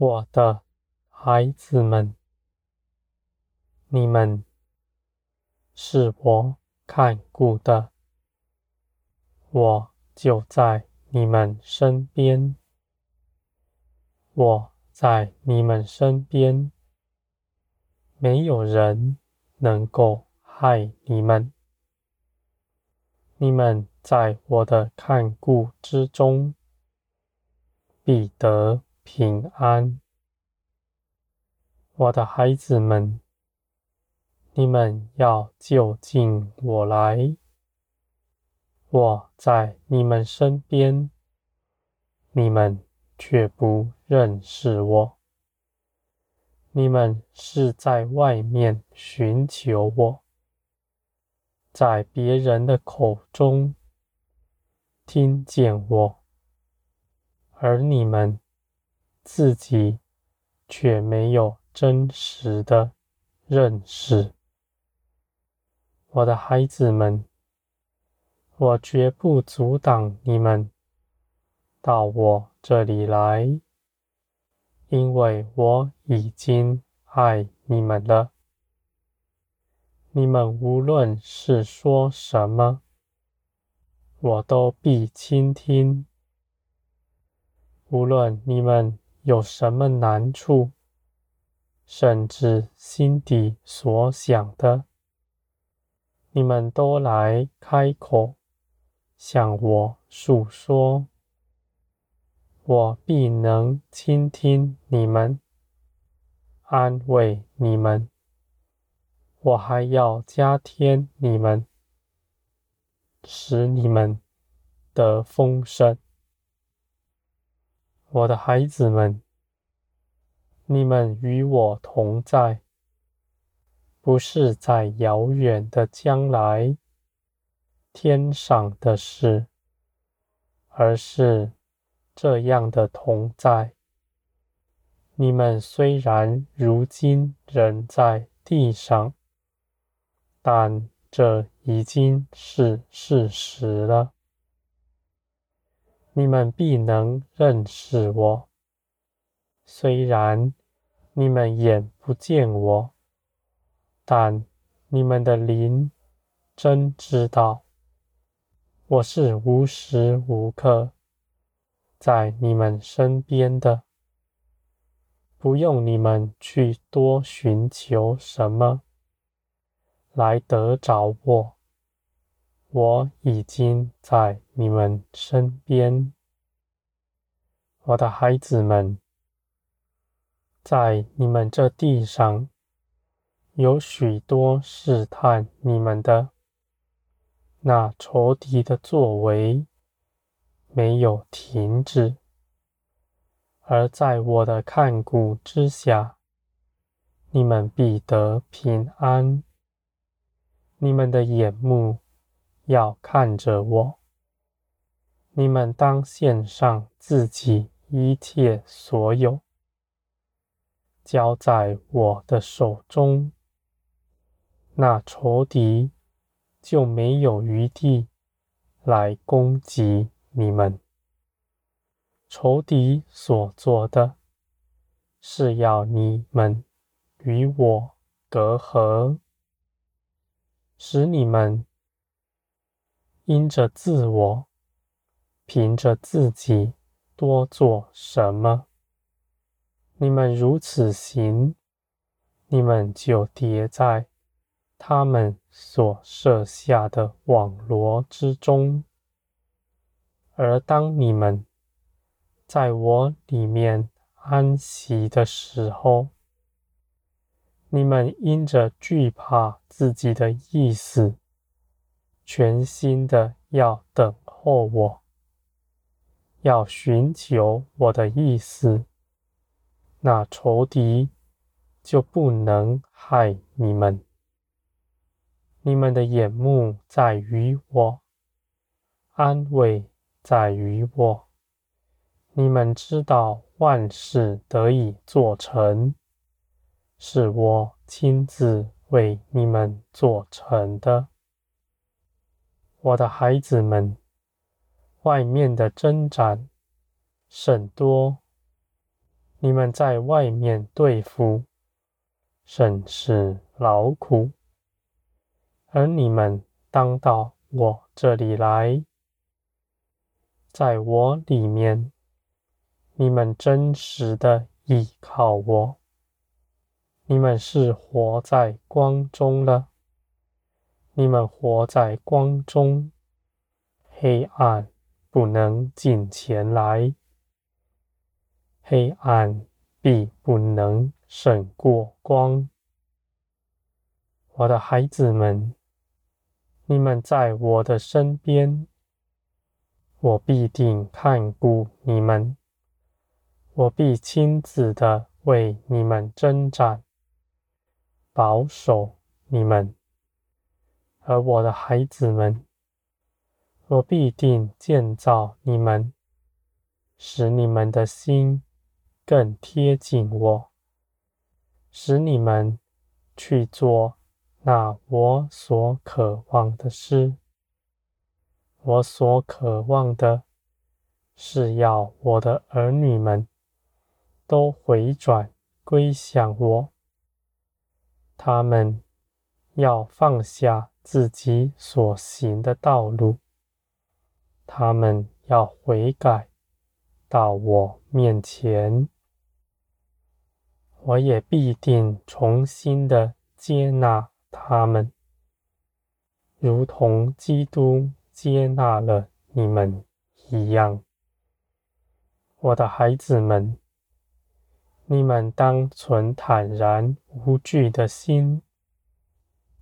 我的孩子们，你们是我看顾的，我就在你们身边，我在你们身边，没有人能够害你们，你们在我的看顾之中，必得平安，我的孩子们，你们要就近我来。我在你们身边，你们却不认识我。你们是在外面寻求我，在别人的口中听见我。而你们自己却没有真实的认识，我的孩子们，我绝不阻挡你们到我这里来，因为我已经爱你们了。你们无论是说什么，我都必倾听。无论你们有什么难处，甚至心底所想的，你们都来开口向我诉说，我必能倾听你们，安慰你们，我还要加添你们，使你们得丰盛。我的孩子们，你们与我同在，不是在遥远的将来，天上的事，而是这样的同在。你们虽然如今仍在地上，但这已经是事实了。你们必能认识我，虽然你们眼不见我，但你们的灵真知道，我是无时无刻在你们身边的，不用你们去多寻求什么来得着我。我已经在你们身边，我的孩子们，在你们这地上，有许多试探你们的，那仇敌的作为没有停止，而在我的看顾之下，你们必得平安，你们的眼目。要看着我，你们当献上自己一切所有，交在我的手中，那仇敌就没有余地来攻击你们。仇敌所做的，是要你们与我隔阂，使你们。因着自我，凭着自己多做什么，你们如此行，你们就跌在他们所设下的网罗之中。而当你们在我里面安息的时候，你们因着惧怕自己的意思。全心的要等候我，要寻求我的意思，那仇敌就不能害你们。你们的眼目在于我，安慰在于我。你们知道万事得以做成，是我亲自为你们做成的。我的孩子们，外面的征战甚多，你们在外面对付，甚是劳苦，而你们当到我这里来，在我里面，你们真实的依靠我，你们是活在光中了。你们活在光中，黑暗不能近前来。黑暗必不能胜过光。我的孩子们，你们在我的身边，我必定看顾你们，我必亲自的为你们征战，保守你们。而我的孩子们，我必定建造你们，使你们的心。更贴近我，使你们去做那我所渴望的事。我所渴望的是要我的儿女们都回转归向我，他们要放下自己所行的道路，他们要悔改到我面前。我也必定重新的接纳他们，如同基督接纳了你们一样。我的孩子们，你们当存坦然无惧的心。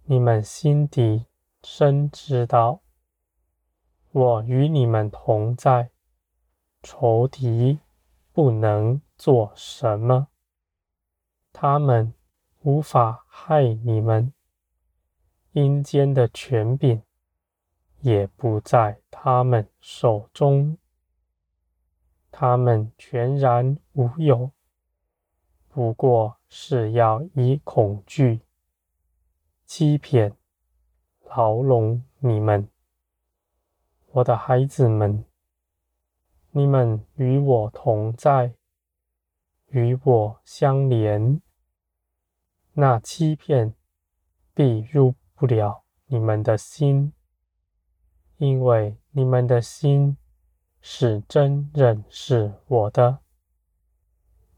你们心底深知道，我与你们同在，仇敌不能做什么。他们无法害你们，阴间的权柄也不在他们手中。他们全然无有，不过是要以恐惧、欺骗、牢笼你们。我的孩子们，你们与我同在，与我相连。那欺骗必入不了你们的心，因为你们的心是真认识我的。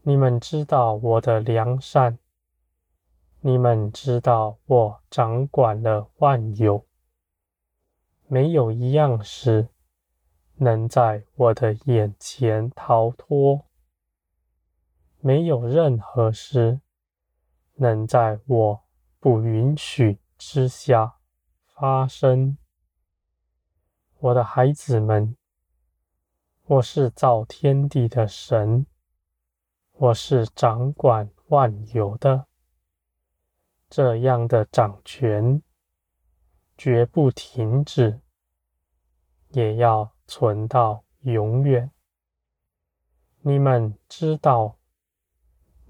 你们知道我的良善，你们知道我掌管了万有，没有一样事能在我的眼前逃脱，没有任何事。能在我不允许之下发生，我的孩子们，我是造天地的神，我是掌管万有的，这样的掌权绝不停止，也要存到永远。你们知道。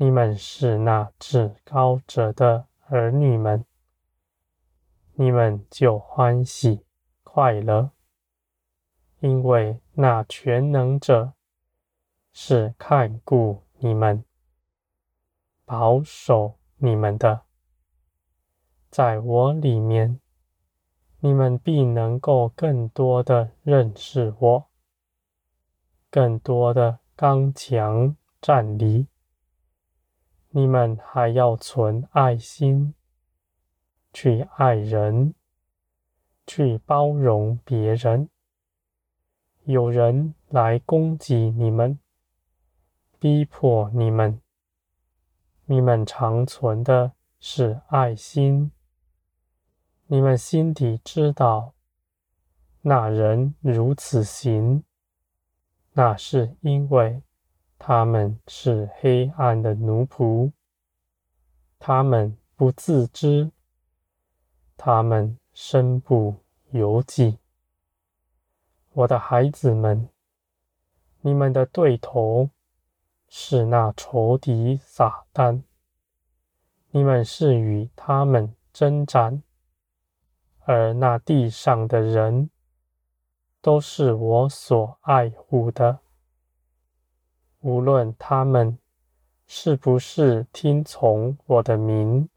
你们是那至高者的儿女们，你们就欢喜快乐，因为那全能者是看顾你们、保守你们的。在我里面，你们必能够更多的认识我，更多的刚强站立。你们还要存爱心，去爱人，去包容别人。有人来攻击你们，逼迫你们，你们常存的是爱心。你们心底知道，那人如此行，那是因为。他们是黑暗的奴仆，他们不自知，他们身不由己。我的孩子们，你们的对头是那仇敌撒旦，你们是与他们征战，而那地上的人都是我所爱护的。无论他们是不是听从我的名，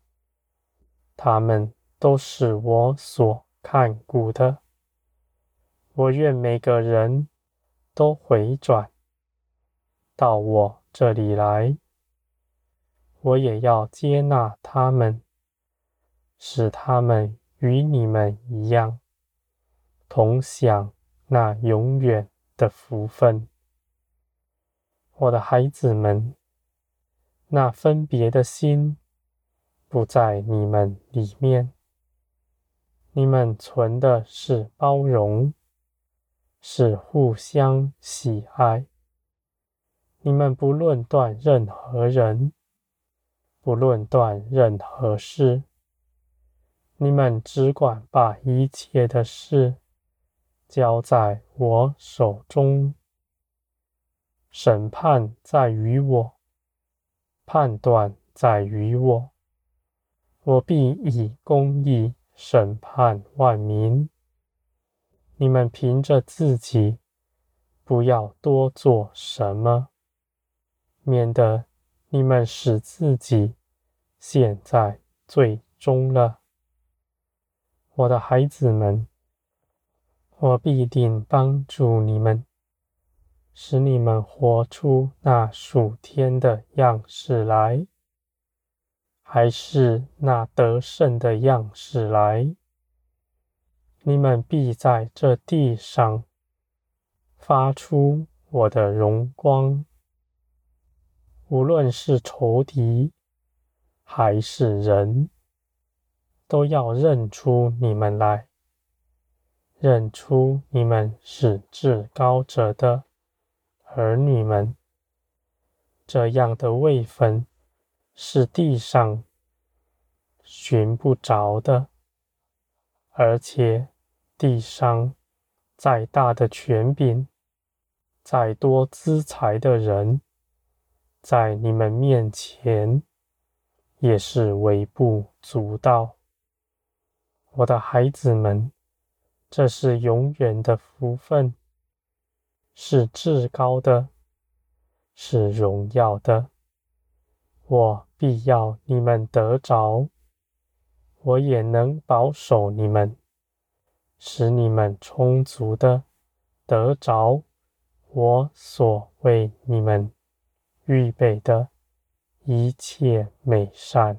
他们都是我所看顾的。我愿每个人都回转到我这里来，我也要接纳他们，使他们与你们一样，同享那永远的福分。我的孩子们。那分别的心不在你们里面，你们存的是包容，是互相喜爱。你们不论断任何人，不论断任何事，你们只管把一切的事交在我手中。审判在于我。判断在于我，我必以公义审判万民。你们凭着自己，不要多做什么，免得你们使自己陷在罪中了。我的孩子们，我必定帮助你们。使你们活出那属天的样式来，还是那得胜的样式来？你们必在这地上发出我的荣光。无论是仇敌还是人，都要认出你们来，认出你们是至高者的。儿女们，这样的位分是地上寻不着的，而且地上再大的权柄、再多资财的人，在你们面前也是微不足道。我的孩子们，这是永远的福分。是至高的，是荣耀的。我必要你们得着，我也能保守你们，使你们充足的得着我所为你们预备的一切美善。